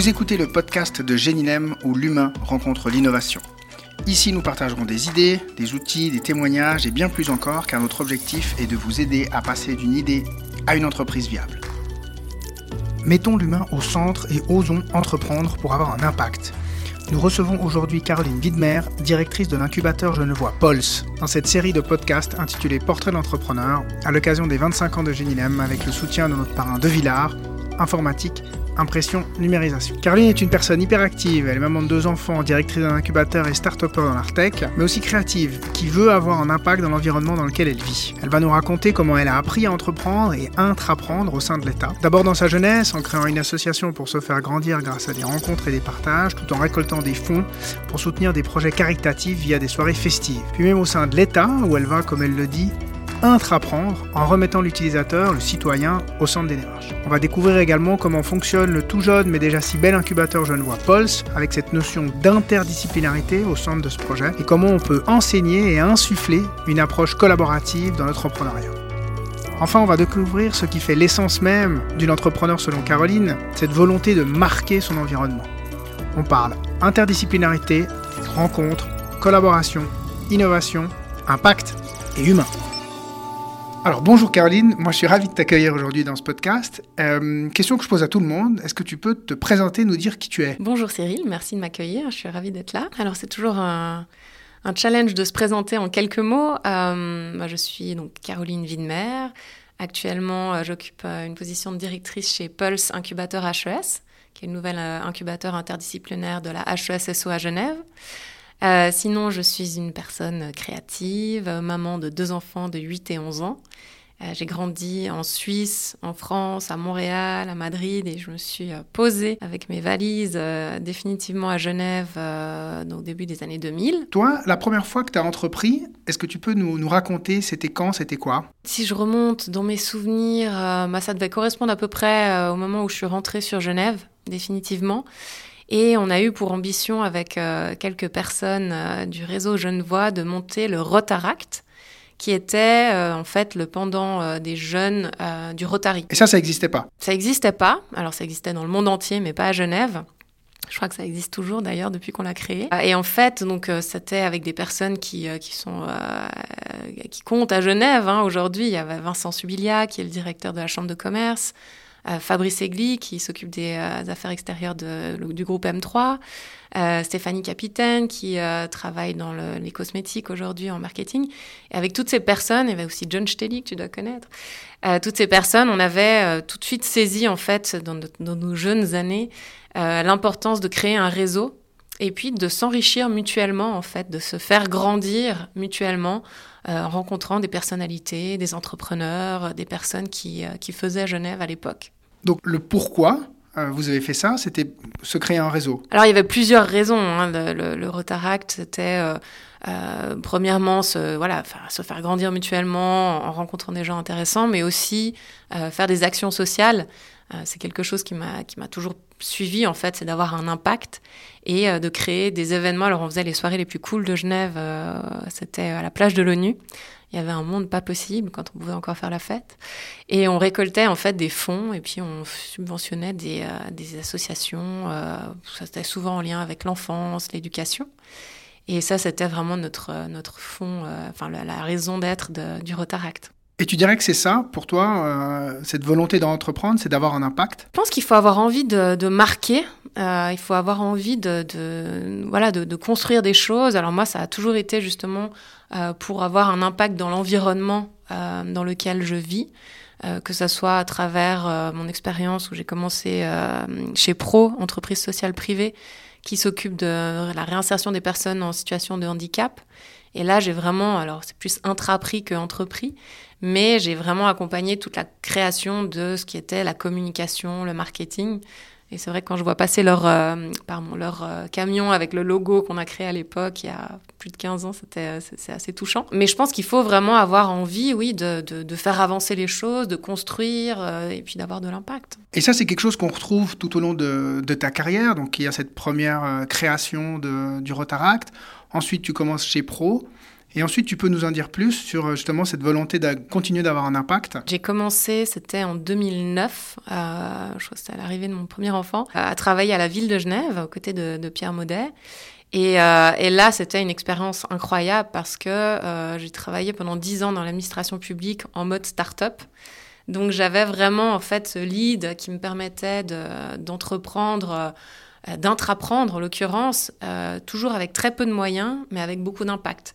Vous écoutez le podcast de Génilem où l'humain rencontre l'innovation. Ici, nous partagerons des idées, des outils, des témoignages et bien plus encore, car notre objectif est de vous aider à passer d'une idée à une entreprise viable. Mettons l'humain au centre et osons entreprendre pour avoir un impact. Nous recevons aujourd'hui Caroline Widmer, directrice de l'incubateur genevois Pulse, dans cette série de podcasts intitulée Portrait d'entrepreneur, à l'occasion des 25 ans de Génilem avec le soutien de notre parrain De Villard, informatique impression, numérisation. Caroline est une personne hyperactive, elle est maman de deux enfants, directrice d'un incubateur et start-upper dans l'Artec, mais aussi créative, qui veut avoir un impact dans l'environnement dans lequel elle vit. Elle va nous raconter comment elle a appris à entreprendre et intraprendre au sein de l'État. D'abord dans sa jeunesse, en créant une association pour se faire grandir grâce à des rencontres et des partages, tout en récoltant des fonds pour soutenir des projets caritatifs via des soirées festives. Puis même au sein de l'État, où elle va, comme elle le dit, intraprendre en remettant l'utilisateur, le citoyen, au centre des démarches. On va découvrir également comment fonctionne le tout jeune mais déjà si bel incubateur genevois Pulse avec cette notion d'interdisciplinarité au centre de ce projet et comment on peut enseigner et insuffler une approche collaborative dans l'entrepreneuriat. Enfin, on va découvrir ce qui fait l'essence même d'une entrepreneur selon Caroline, cette volonté de marquer son environnement. On parle interdisciplinarité, rencontre, collaboration, innovation, impact et humain. Alors bonjour Caroline, moi je suis ravi de t'accueillir aujourd'hui dans ce podcast. Euh, question que je pose à tout le monde, est-ce que tu peux te présenter, nous dire qui tu es? Bonjour Cyril, merci de m'accueillir, je suis ravie d'être là. Alors c'est toujours un, challenge de se présenter en quelques mots. Euh, je suis donc Caroline Widmer. Actuellement, euh, j'occupe une position de directrice chez Pulse Incubateur HES, qui est le nouvel incubateur interdisciplinaire de la HESSO à Genève. Euh, sinon, je suis une personne créative, maman de deux enfants de 8 et 11 ans. Euh, j'ai grandi en Suisse, en France, à Montréal, à Madrid et je me suis euh, posée avec mes valises définitivement à Genève au début des années 2000. Toi, la première fois que tu as entrepris, est-ce que tu peux nous, nous raconter c'était quand, c'était quoi? Si je remonte dans mes souvenirs, bah, ça devait correspondre à peu près au moment où je suis rentrée sur Genève, définitivement. Et on a eu pour ambition, avec euh, quelques personnes euh, du réseau Genevois, de monter le Rotaract, qui était euh, en fait le pendant des jeunes du Rotary. Et ça, ça n'existait pas Ça n'existait pas. Alors, ça existait dans le monde entier, mais pas à Genève. Je crois que ça existe toujours d'ailleurs depuis qu'on l'a créé. Et en fait, donc c'était avec des personnes qui, qui sont qui comptent à Genève hein, aujourd'hui. Il y avait Vincent Subilia qui est le directeur de la chambre de commerce, Fabrice Egli, qui s'occupe des euh, affaires extérieures du groupe M3, euh, Stéphanie Capitaine, qui travaille dans les cosmétiques aujourd'hui en marketing. Et avec toutes ces personnes, il y avait aussi John Stelly, que tu dois connaître, toutes ces personnes, on avait tout de suite saisi, en fait, dans, dans nos jeunes années, l'importance de créer un réseau et puis de s'enrichir mutuellement, en fait, de se faire grandir mutuellement en rencontrant des personnalités, des entrepreneurs, des personnes qui, qui faisaient Genève à l'époque. Donc le pourquoi euh, vous avez fait ça, c'était se créer un réseau Alors il y avait plusieurs raisons. Hein. Le, le, Rotaract, c'était euh, euh, premièrement se, voilà, se faire grandir mutuellement en rencontrant des gens intéressants, mais aussi faire des actions sociales. c'est quelque chose qui m'a qui m'a toujours suivi en fait, c'est d'avoir un impact et de créer des événements. Alors on faisait les soirées les plus cool de Genève, c'était à la plage de l'ONU. Il y avait un monde pas possible quand on pouvait encore faire la fête. Et on récoltait en fait des fonds et puis on subventionnait des, euh, des associations. Euh, c'était souvent en lien avec l'enfance, l'éducation. Et ça, c'était vraiment notre, notre fond, euh, enfin la, raison d'être du Rotaract. Et tu dirais que c'est ça, pour toi, cette volonté d'entreprendre, c'est d'avoir un impact? Je pense qu'il faut avoir envie de, marquer, il faut avoir envie de, voilà, de, construire des choses. Alors moi, ça a toujours été justement euh, pour avoir un impact dans l'environnement euh, dans lequel je vis, euh, que ce soit à travers mon expérience où j'ai commencé chez Pro, entreprise sociale privée, qui s'occupe de la réinsertion des personnes en situation de handicap. Et là, j'ai vraiment, alors c'est plus intrapris que entrepris, mais j'ai vraiment accompagné toute la création de ce qui était la communication, le marketing, et c'est vrai que quand je vois passer leur, euh, pardon, leur euh, camion avec le logo qu'on a créé à l'époque, il y a plus de 15 ans, c'était, euh, c'est, assez touchant. Mais je pense qu'il faut vraiment avoir envie, oui, de, de, faire avancer les choses, de construire et puis d'avoir de l'impact. Et ça, c'est quelque chose qu'on retrouve tout au long de, de ta carrière. Donc, il y a cette première création du Rotaract. Ensuite, tu commences chez Pro. Et ensuite, tu peux nous en dire plus sur euh, justement cette volonté de continuer d'avoir un impact J'ai commencé, c'était en 2009, euh, je crois que c'était à l'arrivée de mon premier enfant, à travailler à la ville de Genève, aux côtés de, Pierre Maudet. Et, euh, là, c'était une expérience incroyable parce que euh, j'ai travaillé pendant dix ans dans l'administration publique en mode start-up. Donc j'avais vraiment en fait ce lead qui me permettait d'entreprendre, euh, d'intraprendre en l'occurrence, euh, toujours avec très peu de moyens, mais avec beaucoup d'impact.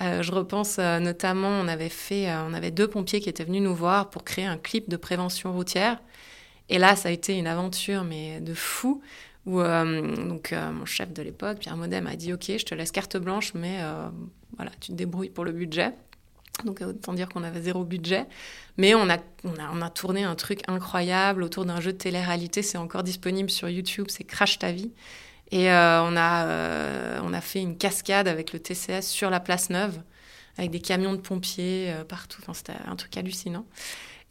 Euh, je repense euh, notamment, on avait fait, euh, on avait deux pompiers qui étaient venus nous voir pour créer un clip de prévention routière. Et là, ça a été une aventure, mais de fou, où donc mon chef de l'époque, Pierre Modem, a dit Ok, je te laisse carte blanche, mais voilà, tu te débrouilles pour le budget. Donc autant dire qu'on avait zéro budget. Mais on a, on a, on a tourné un truc incroyable autour d'un jeu de télé-réalité. C'est encore disponible sur YouTube, c'est Crash ta vie. Et euh, on, a, euh, on a fait une cascade avec le TCS sur la place Neuve, avec des camions de pompiers euh, partout. Enfin, c'était un truc hallucinant.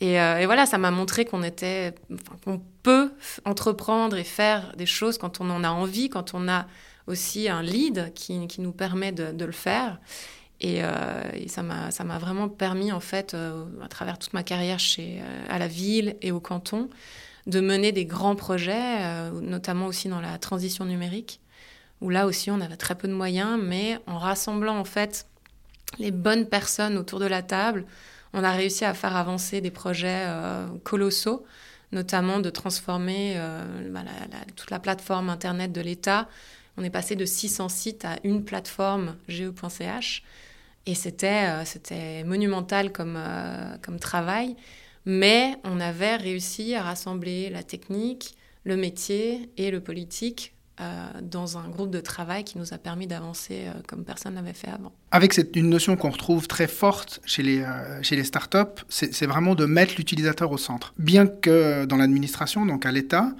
Et, et voilà, ça m'a montré qu'on était, enfin, qu'on peut entreprendre et faire des choses quand on en a envie, quand on a aussi un lead qui, qui nous permet de, de le faire. Et, euh, et ça m'a vraiment permis en fait euh, à travers toute ma carrière chez à la ville et au canton de mener des grands projets, euh, notamment aussi dans la transition numérique, où là aussi on avait très peu de moyens, mais en rassemblant en fait les bonnes personnes autour de la table, on a réussi à faire avancer des projets euh, colossaux, notamment de transformer euh, bah, toute la plateforme Internet de l'État. On est passé de 600 sites à une plateforme ge.ch. Et c'était, monumental comme, comme travail. Mais on avait réussi à rassembler la technique, le métier et le politique euh, dans un groupe de travail qui nous a permis d'avancer euh, comme personne n'avait fait avant. Avec cette, une notion qu'on retrouve très forte chez les, euh, chez les startups, c'est vraiment de mettre l'utilisateur au centre. Bien que dans l'administration, donc à l'État,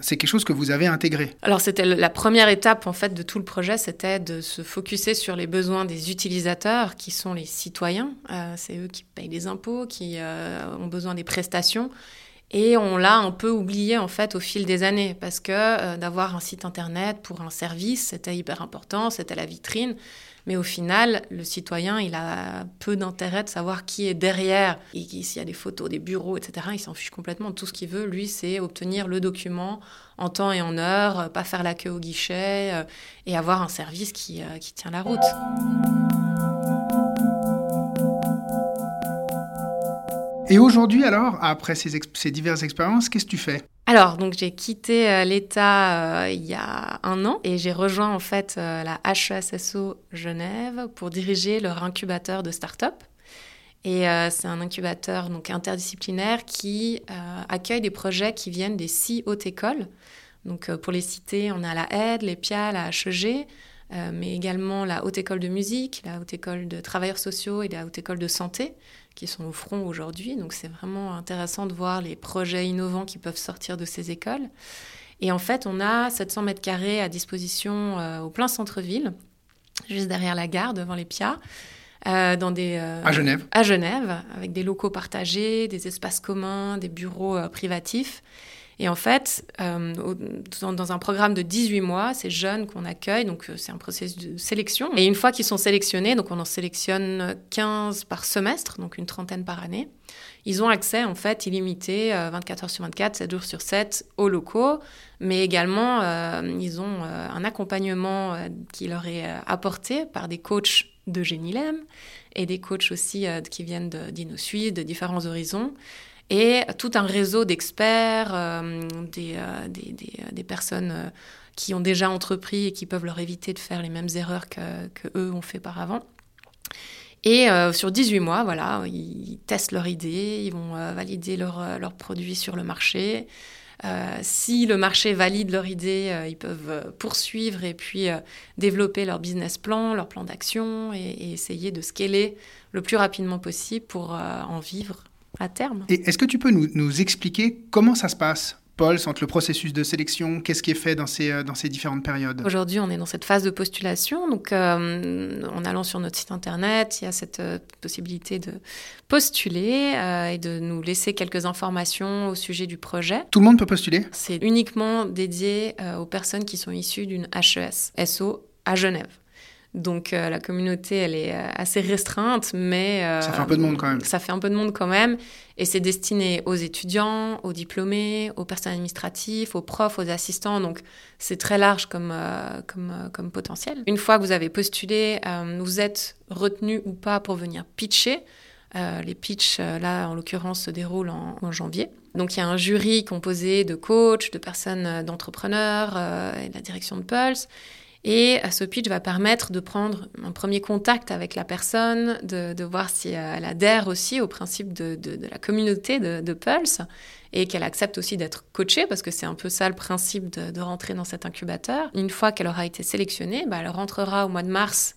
c'est quelque chose que vous avez intégré. Alors c'était la première étape en fait de tout le projet, c'était de se focuser sur les besoins des utilisateurs, qui sont les citoyens. Euh, c'est eux qui payent les impôts, qui euh, ont besoin des prestations. Et on l'a un peu oublié en fait au fil des années, parce que euh, d'avoir un site internet pour un service, c'était hyper important, c'était la vitrine. Mais au final, le citoyen, il a peu d'intérêt de savoir qui est derrière. S'il y a des photos, des bureaux, etc., il s'en fiche complètement. Tout ce qu'il veut, lui, c'est obtenir le document en temps et en heure, pas faire la queue au guichet euh, et avoir un service qui, euh, qui tient la route. Et aujourd'hui, alors, après ces diverses expériences, qu'est-ce que tu fais? Alors, donc j'ai quitté euh, l'État euh, il y a un an et j'ai rejoint en fait euh, la HESSO Genève pour diriger leur incubateur de start-up. Et c'est un incubateur donc interdisciplinaire qui accueille des projets qui viennent des six hautes écoles. Donc pour les citer, on a la AIDE, l'EPIA, la HEG, mais également la Haute École de musique, la Haute École de travailleurs sociaux et la Haute École de santé qui sont au front aujourd'hui. Donc c'est vraiment intéressant de voir les projets innovants qui peuvent sortir de ces écoles. Et en fait, on a 700 mètres carrés à disposition euh, au plein centre-ville, juste derrière la gare, devant les PIA. Euh, dans des, euh, à Genève. À Genève, avec des locaux partagés, des espaces communs, des bureaux privatifs. Et en fait, euh, dans, un programme de 18 mois, ces jeunes qu'on accueille, donc euh, c'est un processus de sélection. Et une fois qu'ils sont sélectionnés, donc on en sélectionne 15 par semestre, donc une trentaine par année, ils ont accès en fait illimité, euh, 24 heures sur 24, 7 jours sur 7, aux locaux, mais également euh, ils ont un accompagnement qui leur est apporté par des coachs de Génilem et des coachs aussi qui viennent d'InnoSuite, de différents horizons et tout un réseau d'experts, euh, des, euh, des, personnes euh, qui ont déjà entrepris et qui peuvent leur éviter de faire les mêmes erreurs que, eux ont fait par avant. Et euh, sur 18 mois, voilà, ils testent leur idée, ils vont euh, valider leurs leur produits sur le marché. Euh, si le marché valide leur idée, ils peuvent poursuivre et puis développer leur business plan, leur plan d'action et, essayer de scaler le plus rapidement possible pour en vivre à terme. Et est-ce que tu peux nous, nous, expliquer comment ça se passe Paul, entre le processus de sélection, qu'est-ce qui est fait dans ces, dans ces différentes périodes? Aujourd'hui, on est dans cette phase de postulation. Donc, euh, en allant sur notre site internet, il y a cette euh, possibilité de postuler euh, et de nous laisser quelques informations au sujet du projet. Tout le monde peut postuler? C'est uniquement dédié euh, aux personnes qui sont issues d'une HES, SO, à Genève. Donc la communauté, elle est assez restreinte, mais... ça fait un peu de monde quand même. Ça fait un peu de monde quand même. Et c'est destiné aux étudiants, aux diplômés, aux personnes administratives, aux profs, aux assistants. Donc c'est très large comme, comme, comme potentiel. Une fois que vous avez postulé, vous êtes retenu ou pas pour venir pitcher. les pitchs, là, en l'occurrence, se déroulent en janvier. Donc il y a un jury composé de coachs, de personnes, euh, d'entrepreneurs euh, et de la direction de Pulse. Et euh, ce pitch va permettre de prendre un premier contact avec la personne, de, voir si elle adhère aussi au principe de, la communauté de, Pulse et qu'elle accepte aussi d'être coachée, parce que c'est un peu ça le principe de, rentrer dans cet incubateur. Une fois qu'elle aura été sélectionnée, bah, elle rentrera au mois de mars.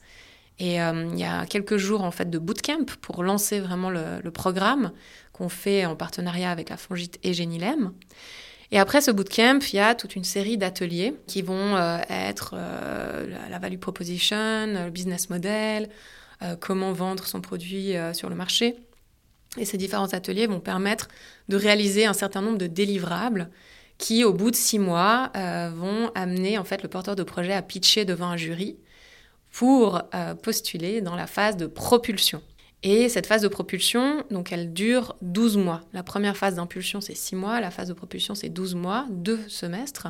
Et il y a quelques jours en fait de bootcamp pour lancer vraiment le programme qu'on fait en partenariat avec la Fongite et Génilem. Et après ce bootcamp, il y a toute une série d'ateliers qui vont euh, être euh, la value proposition, le business model, euh, comment vendre son produit sur le marché. Et ces différents ateliers vont permettre de réaliser un certain nombre de délivrables qui, au bout de six mois, vont amener en fait le porteur de projet à pitcher devant un jury pour postuler dans la phase de propulsion. Et cette phase de propulsion, donc elle dure 12 mois. La première phase d'impulsion, c'est 6 mois. La phase de propulsion, c'est 12 mois, deux semestres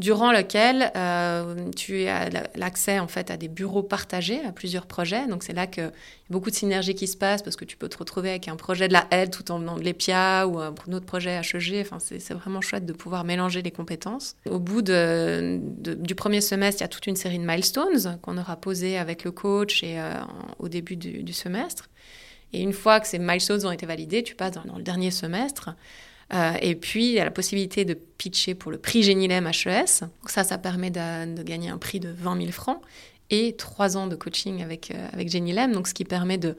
durant lequel euh, tu as l'accès en fait à des bureaux partagés, à plusieurs projets. Donc c'est là qu'il y a beaucoup de synergie qui se passe parce que tu peux te retrouver avec un projet de la aide tout en venant de l'EPIA ou un, autre projet HEG. Enfin, c'est vraiment chouette de pouvoir mélanger les compétences. Au bout du premier semestre, il y a toute une série de milestones qu'on aura posés avec le coach et euh, au début du, semestre. Et une fois que ces milestones ont été validés, tu passes dans le dernier semestre. Euh, et puis, il y a la possibilité de pitcher pour le prix Génilem HES. Donc ça, ça permet de, gagner un prix de 20 000 francs et trois ans de coaching avec, euh, avec Génilem, donc ce qui permet de,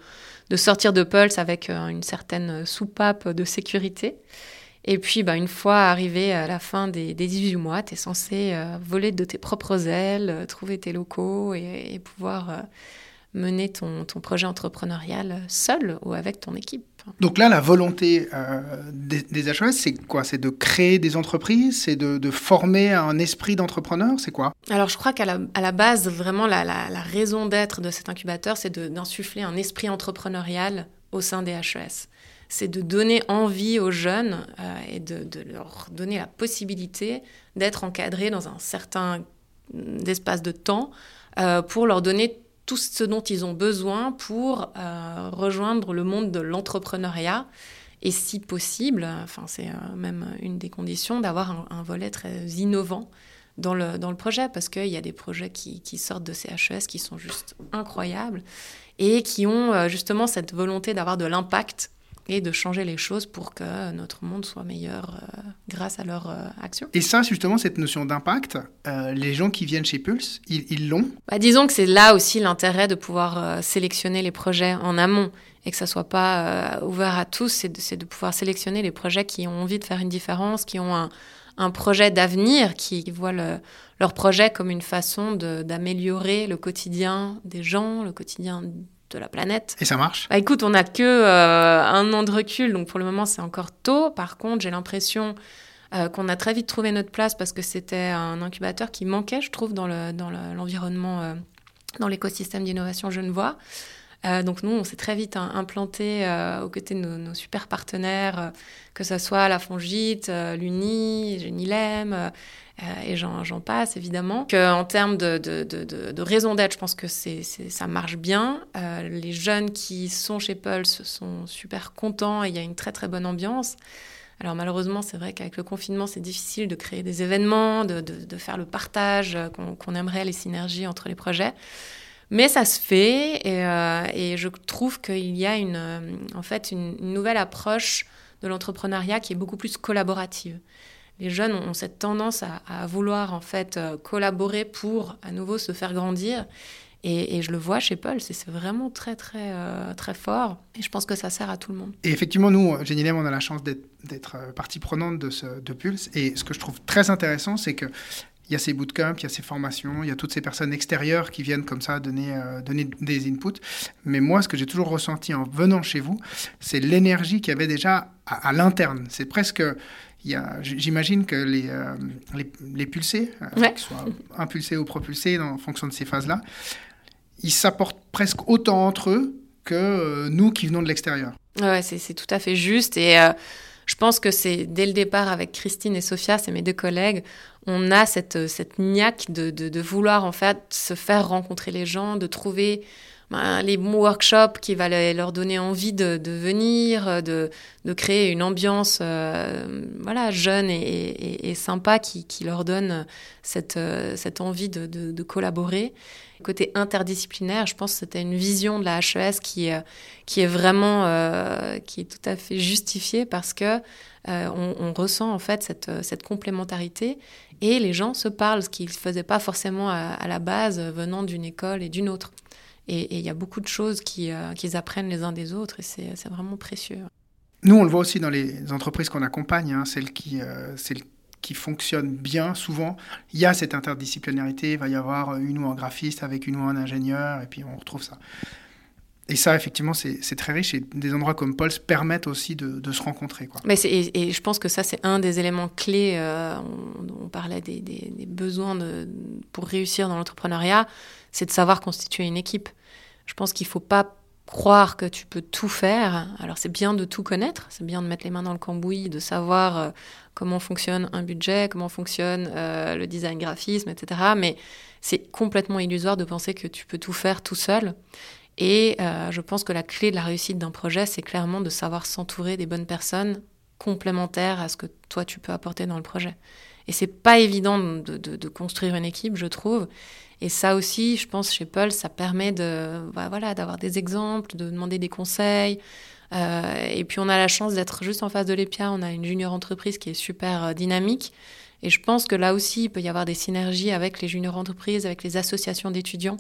de sortir de Pulse avec euh, une certaine soupape de sécurité. Et puis, bah, une fois arrivé à la fin des, des 18 mois, tu es censé voler de tes propres ailes, trouver tes locaux et pouvoir mener ton, ton, projet entrepreneurial seul ou avec ton équipe. Donc là, la volonté euh, des, des, HES, c'est quoi? C'est de créer des entreprises? C'est de, former un esprit d'entrepreneur? C'est quoi? Alors je crois qu'à la, à la, base, vraiment, la, la, raison d'être de cet incubateur, c'est d'insuffler un esprit entrepreneurial au sein des HES. C'est de donner envie aux jeunes euh, et de, de, leur donner la possibilité d'être encadrés dans un certain mm, espace de temps euh, pour leur donner tout ce dont ils ont besoin pour euh, rejoindre le monde de l'entrepreneuriat. Et si possible, enfin c'est euh, même une des conditions d'avoir un, volet très innovant dans le, dans le projet, parce qu'il y a des projets qui, qui, sortent de ces HES qui sont juste incroyables et qui ont euh, justement cette volonté d'avoir de l'impact et de changer les choses pour que notre monde soit meilleur euh, grâce à leur euh, action. Et ça, justement, cette notion d'impact, euh, les gens qui viennent chez Pulse, ils l'ont? Bah, Disons que c'est là aussi l'intérêt de pouvoir sélectionner les projets en amont et que ça soit pas ouvert à tous, c'est de, de, pouvoir sélectionner les projets qui ont envie de faire une différence, qui ont un, un projet d'avenir, qui voient le, leur projet comme une façon d'améliorer le quotidien des gens, le quotidien de la planète. Et ça marche bah, Écoute, on n'a que euh, un an de recul, donc pour le moment c'est encore tôt. Par contre, j'ai l'impression euh, qu'on a très vite trouvé notre place parce que c'était un incubateur qui manquait, je trouve, dans l'environnement, le, dans, euh, dans l'écosystème d'innovation genevois. Donc nous, on s'est très vite implanté aux côtés de nos, super partenaires, que ce soit la Fongite, l'Uni, Genilem, euh, et j'en passe évidemment. en termes de, de, de, de raison d'être, je pense que c'est ça marche bien. Euh, les jeunes qui sont chez Pulse sont super contents et il y a une très très bonne ambiance. Alors malheureusement, c'est vrai qu'avec le confinement, c'est difficile de créer des événements, de, faire le partage qu'on aimerait, les synergies entre les projets. Mais ça se fait et, euh, et je trouve qu'il y a une, en fait une nouvelle approche de l'entrepreneuriat qui est beaucoup plus collaborative les jeunes ont cette tendance à, vouloir en fait euh, collaborer pour à nouveau se faire grandir. Et, je le vois chez Paul, c'est vraiment très très euh, très fort. Et je pense que ça sert à tout le monde. Et effectivement, nous, Génilem, on a la chance d'être euh, partie prenante de, ce, de Pulse. Et ce que je trouve très intéressant, c'est que il y a ces bootcamps, il y a ces formations, il y a toutes ces personnes extérieures qui viennent comme ça donner, donner des inputs. Mais moi, ce que j'ai toujours ressenti en venant chez vous, c'est l'énergie qu'il y avait déjà à, à l'interne. C'est presque, J'imagine que les, euh, les, pulsés, euh, qu'ils soient impulsés ou propulsés en fonction de ces phases-là, ils s'apportent presque autant entre eux que euh, nous qui venons de l'extérieur. Ouais, c'est tout à fait juste. Et euh, je pense que c'est dès le départ avec Christine et Sophia, c'est mes deux collègues, on a cette, cette niaque de, de, de, vouloir en fait se faire rencontrer les gens, de trouver ben, les bons workshops qui va leur donner envie de, venir, de, de, créer une ambiance euh, voilà, jeune et, sympa qui, leur donne cette, cette envie de, collaborer. Côté interdisciplinaire, je pense que c'était une vision de la HES qui, euh, est vraiment euh, qui est tout à fait justifiée parce que euh, on, ressent en fait cette, complémentarité et les gens se parlent, ce qu'ils ne faisaient pas forcément à la base venant d'une école et d'une autre. Et il y a beaucoup de choses qu'ils qui apprennent les uns des autres et c'est vraiment précieux. Nous, on le voit aussi dans les entreprises qu'on accompagne, hein, celles qui, euh, celles qui fonctionne bien, souvent, il y a cette interdisciplinarité, il va y avoir une ou un graphiste avec une ou un ingénieur, et puis on retrouve ça. Et ça, effectivement, c'est très riche et des endroits comme Pulse permettent aussi de, de se rencontrer. Quoi. Mais et, et, je pense que ça, c'est un des éléments clés. Euh, on, on, parlait des, des, des besoins de, pour réussir dans l'entrepreneuriat, c'est de savoir constituer une équipe. Je pense qu'il ne faut pas croire que tu peux tout faire. Alors c'est bien de tout connaître, c'est bien de mettre les mains dans le cambouis, de savoir euh, comment fonctionne un budget, comment fonctionne euh, le design graphisme, etc. Mais c'est complètement illusoire de penser que tu peux tout faire tout seul. Et euh, je pense que la clé de la réussite d'un projet, c'est clairement de savoir s'entourer des bonnes personnes complémentaires à ce que toi tu peux apporter dans le projet. Et c'est pas évident de, construire une équipe, je trouve. Et ça aussi, je pense, chez Paul, ça permet de, bah, voilà, d'avoir des exemples, de demander des conseils. Euh, et puis, on a la chance d'être juste en face de l'EPIA. On a une junior entreprise qui est super euh, dynamique. Et je pense que là aussi, il peut y avoir des synergies avec les junior entreprises, avec les associations d'étudiants,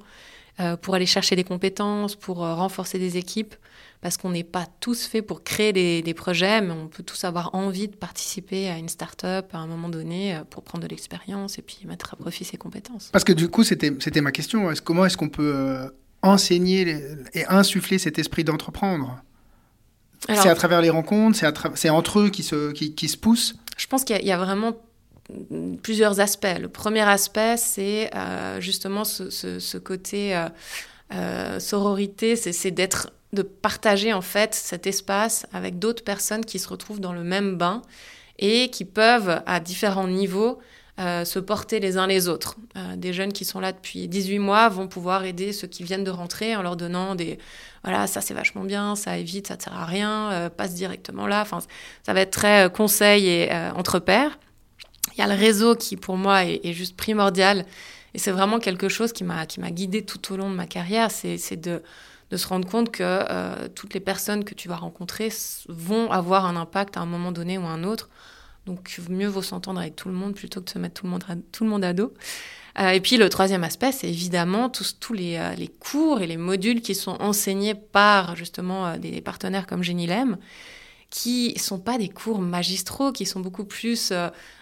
euh, pour aller chercher des compétences, pour renforcer des équipes parce qu'on n'est pas tous faits pour créer des, des, projets, mais on peut tous avoir envie de participer à une start-up à un moment donné euh, pour prendre de l'expérience et puis mettre à profit ses compétences. Parce que du coup, c'était ma question. Comment est-ce qu'on peut euh, enseigner les, et insuffler cet esprit d'entreprendre? C'est à travers les rencontres, c'est entre eux qui se, qui, qui se poussent? Je pense qu'il y, y, a vraiment plusieurs aspects. Le premier aspect, c'est euh, justement ce, ce, ce côté euh, euh, sororité, c'est d'être de partager en fait cet espace avec d'autres personnes qui se retrouvent dans le même bain et qui peuvent à différents niveaux euh, se porter les uns les autres. Euh, des jeunes qui sont là depuis 18 mois vont pouvoir aider ceux qui viennent de rentrer en leur donnant des voilà ça c'est vachement bien, ça évite, ça ne sert à rien, euh, passe directement là. Enfin ça va être très conseil et entre pairs. Il y a le réseau qui pour moi est, juste primordial et c'est vraiment quelque chose qui m'a qui guidé tout au long de ma carrière, c'est de de se rendre compte que euh, toutes les personnes que tu vas rencontrer vont avoir un impact à un moment donné ou à un autre. Donc mieux vaut s'entendre avec tout le monde plutôt que de se mettre tout le monde à, tout le monde à dos. Euh, et puis le troisième aspect, c'est évidemment tous, tous les, euh, les, cours et les modules qui sont enseignés par justement des partenaires comme Génilem, qui sont pas des cours magistraux, qui sont beaucoup plus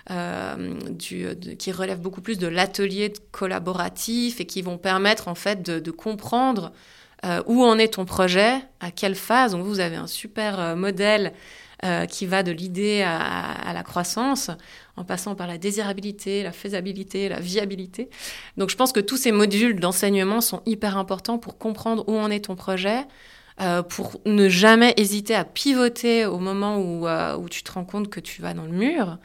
du, qui relèvent beaucoup plus de l'atelier collaboratif et qui vont permettre en fait de comprendre euh, où en est ton projet, à quelle phase? Donc vous avez un super euh, modèle euh, qui va de l'idée à, à, la croissance, en passant par la désirabilité, la faisabilité, la viabilité. Donc je pense que tous ces modules d'enseignement sont hyper importants pour comprendre où en est ton projet, euh, pour ne jamais hésiter à pivoter au moment où, euh, où tu te rends compte que tu vas dans le mur.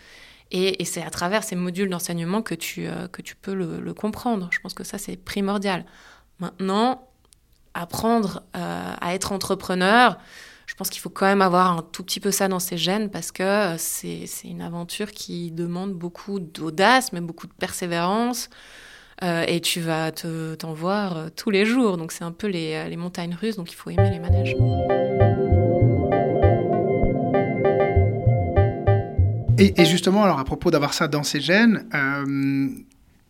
Et, et c'est à travers ces modules d'enseignement que tu, euh, que tu peux le, le comprendre. Je pense que ça, c'est primordial. Maintenant, apprendre euh, à être entrepreneur, je pense qu'il faut quand même avoir un tout petit peu ça dans ses gènes parce que euh, c'est une aventure qui demande beaucoup d'audace, mais beaucoup de persévérance. Euh, et tu vas t'en te, voir tous les jours. Donc c'est un peu les, les montagnes russes, donc il faut aimer les manèges. Et, justement, alors à propos d'avoir ça dans ses gènes,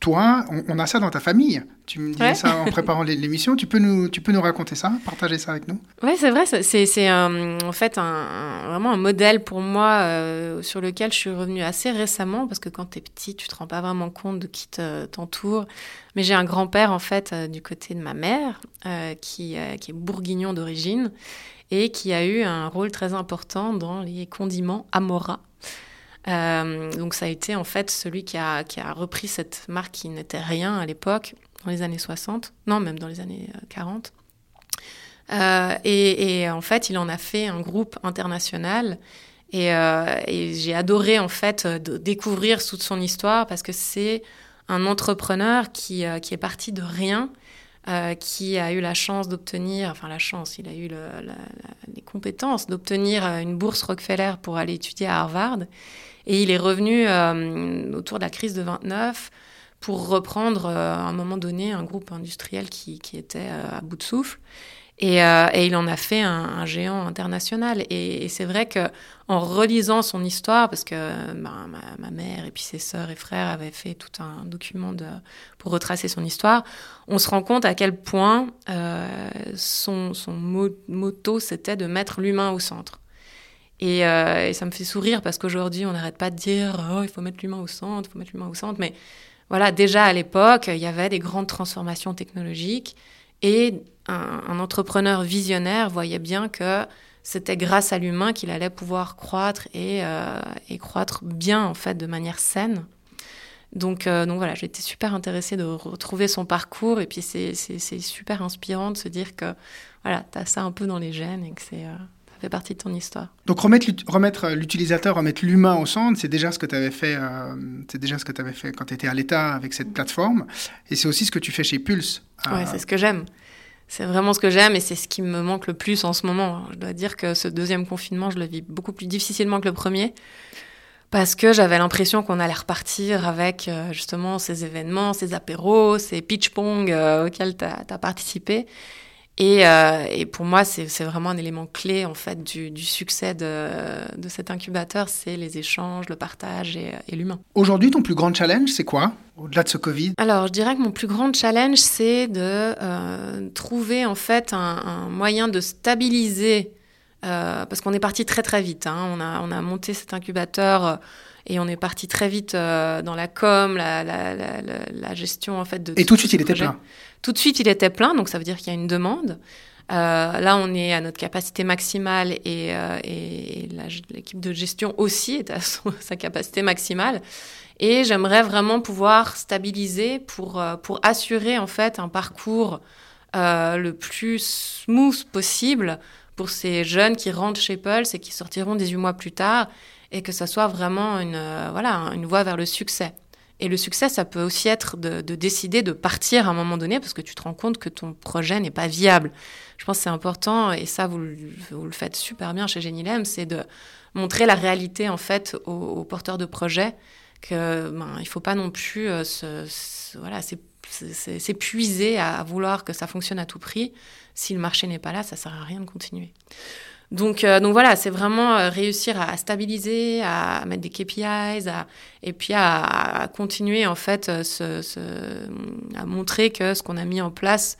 toi, on, on, a ça dans ta famille. Tu me disais ouais. ça en préparant l'émission. Tu peux nous, tu peux nous raconter ça, partager ça avec nous? Oui, c'est vrai. C'est euh, en fait un, un, vraiment un modèle pour moi euh, sur lequel je suis revenue assez récemment parce que quand tu es petit, tu te rends pas vraiment compte de qui t'entoure. Mais j'ai un grand-père en fait euh, du côté de ma mère euh, qui, qui est bourguignon d'origine et qui a eu un rôle très important dans les condiments Amora. Euh, donc ça a été en fait celui qui a, qui a repris cette marque qui n'était rien à l'époque, dans les années 60, non, même dans les années 40. Et, et, en fait, il en a fait un groupe international. Et, j'ai adoré, en fait, de découvrir toute son histoire parce que c'est un entrepreneur qui, qui est parti de rien euh, qui a eu la chance d'obtenir, enfin la chance, il a eu les compétences d'obtenir euh, une bourse Rockefeller pour aller étudier à Harvard. Et il est revenu euh, autour de la crise de 29 pour reprendre à un moment donné un groupe industriel qui, était à bout de souffle. Euh, et, il en a fait un, géant international. Et, c'est vrai que en relisant son histoire, parce que bah, ma, mère et puis ses sœurs et frères avaient fait tout un document pour retracer son histoire, on se rend compte à quel point euh, son, son motto, c'était de mettre l'humain au centre. Et, euh, et, ça me fait sourire parce qu'aujourd'hui, on n'arrête pas de dire oh, il faut mettre l'humain au centre, il faut mettre l'humain au centre. Mais voilà, déjà à l'époque, il y avait des grandes transformations technologiques et un, entrepreneur visionnaire voyait bien que c'était grâce à l'humain qu'il allait pouvoir croître euh, et, croître bien, en fait, de manière saine. Donc, euh, donc voilà, j'étais super intéressée de retrouver son parcours et puis c'est super inspirant de se dire que voilà, tu as ça un peu dans les gènes et que c'est... Euh, fait partie de ton histoire. Donc remettre, remettre l'utilisateur, remettre l'humain au centre, c'est déjà ce que tu avais fait, c'est déjà ce que tu avais fait quand tu étais à l'État avec cette plateforme, et c'est aussi ce que tu fais chez Pulse. Oui, c'est ce que j'aime. C'est vraiment ce que j'aime et c'est ce qui me manque le plus en ce moment. Je dois dire que ce deuxième confinement, je le vis beaucoup plus difficilement que le premier parce que j'avais l'impression qu'on allait repartir avec euh, justement ces événements, ces apéros, ces pitch pong euh, auxquels tu as, participé. Et, euh, et, pour moi, c'est vraiment un élément clé en fait du, du succès de, de, cet incubateur, c'est les échanges, le partage et, et l'humain. Aujourd'hui, ton plus grand challenge, c'est quoi au-delà de ce Covid? Alors, je dirais que mon plus grand challenge, c'est de euh, trouver en fait un, un, moyen de stabiliser, euh, parce qu'on est parti très très vite. Hein. On, a, on a monté cet incubateur. Et on est parti très vite euh, dans la com, la, la, la, la, gestion en fait de. Et tout de suite, il était plein. Tout de suite, il était plein, donc ça veut dire qu'il y a une demande. Euh, là, on est à notre capacité maximale et, euh, et l'équipe de gestion aussi est à sa capacité maximale. Et j'aimerais vraiment pouvoir stabiliser pour, pour assurer en fait un parcours euh, le plus smooth possible pour ces jeunes qui rentrent chez Pulse et qui sortiront 18 mois plus tard et que ça soit vraiment une, voilà, une voie vers le succès. Et le succès, ça peut aussi être de, décider de partir à un moment donné parce que tu te rends compte que ton projet n'est pas viable. Je pense que c'est important, et ça, vous, le faites super bien chez Genilem, c'est de montrer la réalité, en fait, aux, porteurs de projets, que ben, il faut pas non plus euh, se, voilà, s'épuiser à, à vouloir que ça fonctionne à tout prix. Si le marché n'est pas là, ça sert à rien de continuer. Donc, euh, donc voilà, c'est vraiment euh, réussir à, stabiliser, à mettre des KPIs, et puis à, continuer en fait euh, à montrer que ce qu'on a mis en place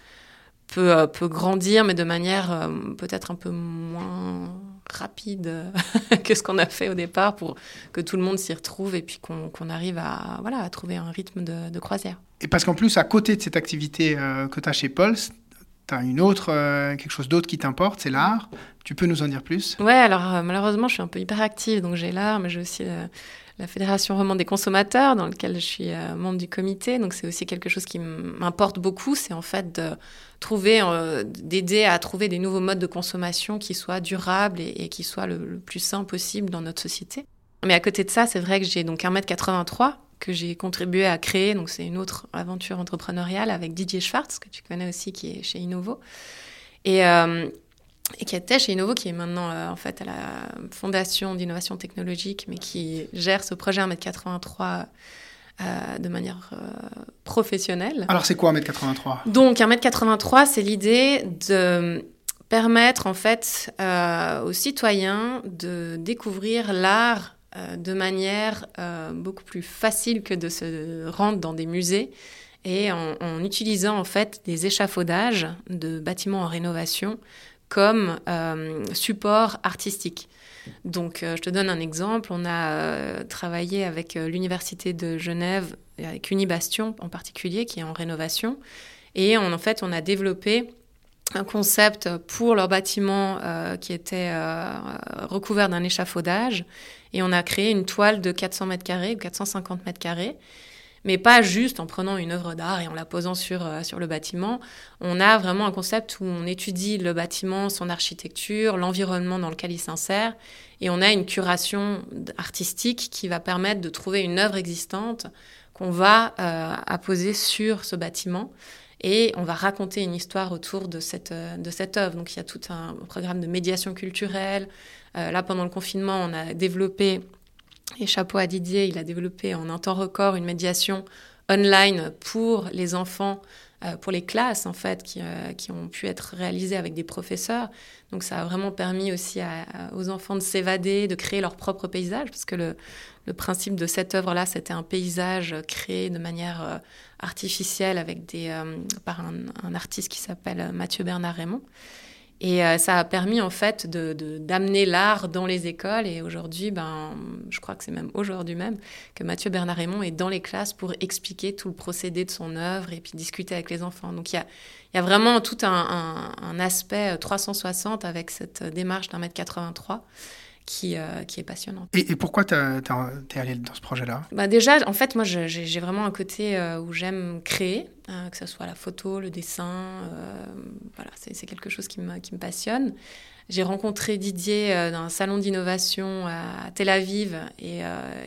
peut, peut grandir, mais de manière peut-être un peu moins rapide que ce qu'on a fait au départ pour que tout le monde s'y retrouve et puis qu'on arrive à, voilà, à trouver un rythme de, de croisière. Et parce qu'en plus, à côté de cette activité que tu as chez Pulse, tu as une autre, euh, quelque chose d'autre qui t'importe, c'est l'art. Tu peux nous en dire plus? Ouais, alors euh, malheureusement, je suis un peu hyperactive, donc j'ai l'art, mais j'ai aussi euh, la Fédération romande des consommateurs, dans laquelle je suis membre du comité. Donc c'est aussi quelque chose qui m'importe beaucoup, c'est en fait de trouver, d'aider à trouver des nouveaux modes de consommation qui soient durables et, qui soient le, le, plus sains possible dans notre société. Mais à côté de ça, c'est vrai que j'ai donc 1m83 que j'ai contribué à créer. Donc, c'est une autre aventure entrepreneuriale avec Didier Schwartz, que tu connais aussi, qui est chez Innovo. Et, euh, et qui était chez Innovo, qui est maintenant euh, en fait à la Fondation d'innovation technologique, mais qui gère ce projet 1m83 euh, de manière professionnelle. Alors, c'est quoi 1m83 Donc, 1m83, c'est l'idée de permettre en fait aux citoyens de découvrir l'art euh, de manière euh, beaucoup plus facile que de se rendre dans des musées et en, utilisant en fait des échafaudages de bâtiments en rénovation comme euh, support artistique. Donc, je te donne un exemple. On a travaillé avec l'Université de Genève, avec Unibastion en particulier, qui est en rénovation. Et en fait, on a développé un concept pour leur bâtiment qui était recouvert d'un échafaudage et on a créé une toile de 400 mètres carrés ou 450 mètres carrés. mais pas juste en prenant une œuvre d'art et en la posant sur, sur le bâtiment. On a vraiment un concept où on étudie le bâtiment, son architecture, l'environnement dans lequel il s'insère, et on a une curation artistique qui va permettre de trouver une œuvre existante qu'on va apposer sur ce bâtiment et on va raconter une histoire autour de cette, euh, de cette œuvre. Donc il y a tout un programme de médiation culturelle. Euh, là, pendant le confinement, on a développé, et chapeau à Didier, il a développé en un temps record une médiation online pour les enfants, pour les classes en fait, qui, qui, ont pu être réalisées avec des professeurs. Donc ça a vraiment permis aussi aux enfants de s'évader, de créer leur propre paysage, parce que le, principe de cette œuvre-là, c'était un paysage créé de manière artificielle avec des, euh, par un, artiste qui s'appelle euh, Mathieu Bernard Raymond. Et euh, ça a permis en fait d'amener de, l'art dans les écoles. Et aujourd'hui, ben, je crois que c'est même aujourd'hui même que Mathieu Bernard Raymond est dans les classes pour expliquer tout le procédé de son œuvre et puis discuter avec les enfants. Donc il y a, y a, vraiment tout un, un, aspect 360 avec cette démarche d'un mètre 83 qui, euh, qui est passionnante. Et, pourquoi tu es allé dans ce projet-là? Bah Déjà, en fait, moi, j'ai vraiment un côté euh, où j'aime créer, euh, que ce soit la photo, le dessin. voilà, c'est quelque chose qui me, qui me passionne. J'ai rencontré Didier dans un salon d'innovation à Tel Aviv et,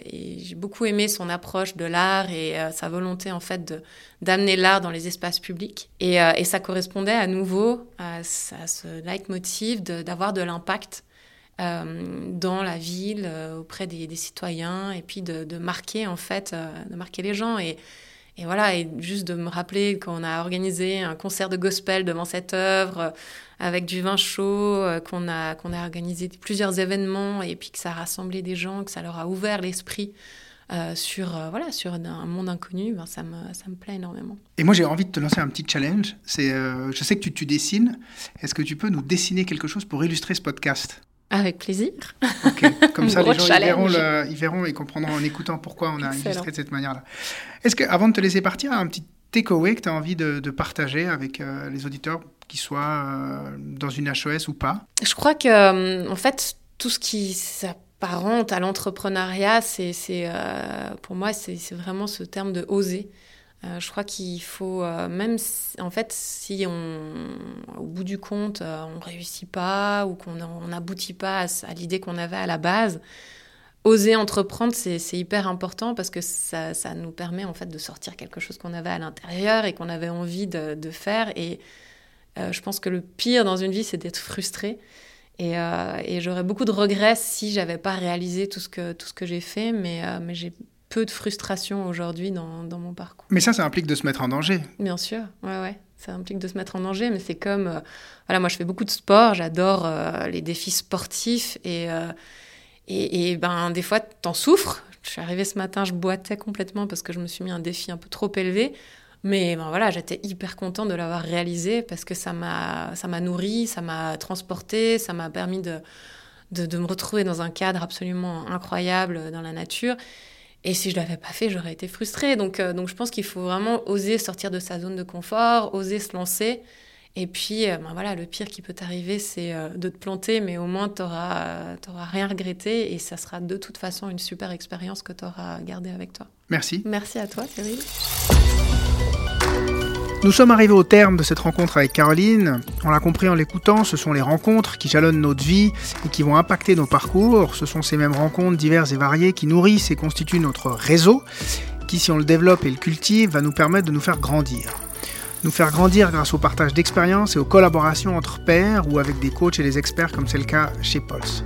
et j'ai beaucoup aimé son approche de l'art et sa volonté en fait d'amener l'art dans les espaces publics. Et, et, ça correspondait à nouveau à, à ce leitmotiv d'avoir de l'impact euh, dans la ville, euh, auprès des, citoyens, et puis de, marquer en fait, euh, de marquer les gens. Et, voilà, et juste de me rappeler qu'on a organisé un concert de gospel devant cette œuvre, avec du vin chaud, qu'on a, qu'on a organisé plusieurs événements, et puis que ça a rassemblé des gens, que ça leur a ouvert l'esprit. sur, voilà, sur un monde inconnu, ben, ça, me, ça me plaît énormément. Et moi, j'ai envie de te lancer un petit challenge. C'est, je sais que tu dessines. Est-ce que tu peux nous dessiner quelque chose pour illustrer ce podcast? Avec plaisir. Comme ça, les gens ils verront, ils verront, et comprendront en écoutant pourquoi on a illustré de cette manière-là. Est-ce que, avant de te laisser partir, un petit takeaway que tu as envie de, partager avec euh, les auditeurs, qu'ils soient euh, dans une HES ou pas? Je crois que, euh, en fait, tout ce qui s'apparente à l'entrepreneuriat, c'est, pour moi, c'est vraiment ce terme de oser. Euh, je crois qu'il faut, euh, même en fait, si on, au bout du compte, euh, on réussit pas ou qu'on n'aboutit pas à, l'idée qu'on avait à la base, oser entreprendre, c'est hyper important parce que ça, ça, nous permet en fait de sortir quelque chose qu'on avait à l'intérieur et qu'on avait envie de, de faire. Et je pense que le pire dans une vie, c'est d'être frustré. Et, et j'aurais beaucoup de regrets si j'avais pas réalisé tout ce que, que j'ai fait, mais, mais j'ai peu de frustration aujourd'hui dans, dans, mon parcours. Mais ça, ça implique de se mettre en danger. Bien sûr, ouais, ouais. Ça implique de se mettre en danger, mais c'est comme... Euh, voilà, moi, je fais beaucoup de sport, j'adore euh, les défis sportifs, et, euh, et, et, ben, des fois, t'en souffres. Je suis arrivée ce matin, je boitais complètement parce que je me suis mis un défi un peu trop élevé. Mais ben voilà, j'étais hyper contente de l'avoir réalisé parce que ça m'a, nourri, ça m'a transporté, ça m'a permis de, de, de, me retrouver dans un cadre absolument incroyable dans la nature. Et si je ne l'avais pas fait, j'aurais été frustrée. Donc, euh, donc je pense qu'il faut vraiment oser sortir de sa zone de confort, oser se lancer. Et puis, euh, ben voilà, le pire qui peut t'arriver, c'est euh, de te planter, mais au moins, tu n'auras rien regretté et ça sera de toute façon une super expérience que tu auras gardée avec toi. Merci. Merci à toi, Cyril. Nous sommes arrivés au terme de cette rencontre avec Caroline. On l'a compris en l'écoutant, ce sont les rencontres qui jalonnent notre vie et qui vont impacter nos parcours. Ce sont ces mêmes rencontres diverses et variées qui nourrissent et constituent notre réseau, qui si on le développe et le cultive, va nous permettre de nous faire grandir. Nous faire grandir grâce au partage d'expériences et aux collaborations entre pairs ou avec des coachs et des experts comme c'est le cas chez Pulse.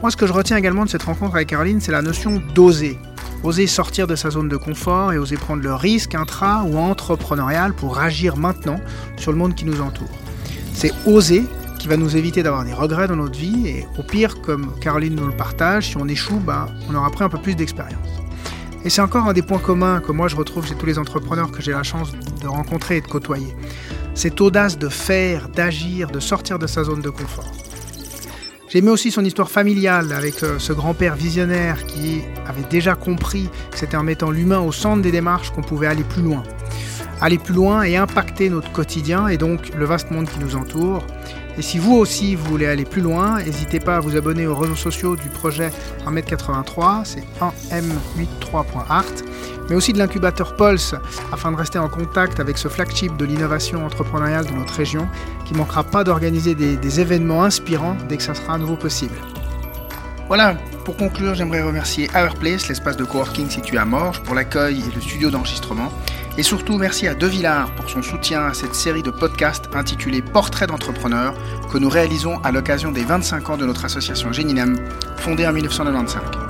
Moi, ce que je retiens également de cette rencontre avec Caroline, c'est la notion d'oser oser sortir de sa zone de confort et oser prendre le risque intra ou entrepreneurial pour agir maintenant sur le monde qui nous entoure. C'est oser qui va nous éviter d'avoir des regrets dans notre vie et au pire, comme Caroline nous le partage, si on échoue, ben, on aura pris un peu plus d'expérience. Et c'est encore un des points communs que moi je retrouve chez tous les entrepreneurs que j'ai la chance de rencontrer et de côtoyer. Cette audace de faire, d'agir, de sortir de sa zone de confort. J'aimais aussi son histoire familiale avec euh, ce grand-père visionnaire qui avait déjà compris que c'était en mettant l'humain au centre des démarches qu'on pouvait aller plus loin. aller plus loin et impacter notre quotidien et donc le vaste monde qui nous entoure. Et si vous aussi vous voulez aller plus loin, n'hésitez pas à vous abonner aux réseaux sociaux du projet 1m83, c'est 1m83.art, mais aussi de l'incubateur Pulse, afin de rester en contact avec ce flagship de l'innovation entrepreneuriale de notre région, qui ne manquera pas d'organiser des, événements inspirants dès que ça sera à nouveau possible. Voilà, pour conclure, j'aimerais remercier Hourplace, l'espace de coworking situé à Morges, pour l'accueil et le studio d'enregistrement. Et surtout, merci à De Villard pour son soutien à cette série de podcasts intitulée Portrait d'entrepreneur que nous réalisons à l'occasion des 25 ans de notre association Géninem, fondée en 1995.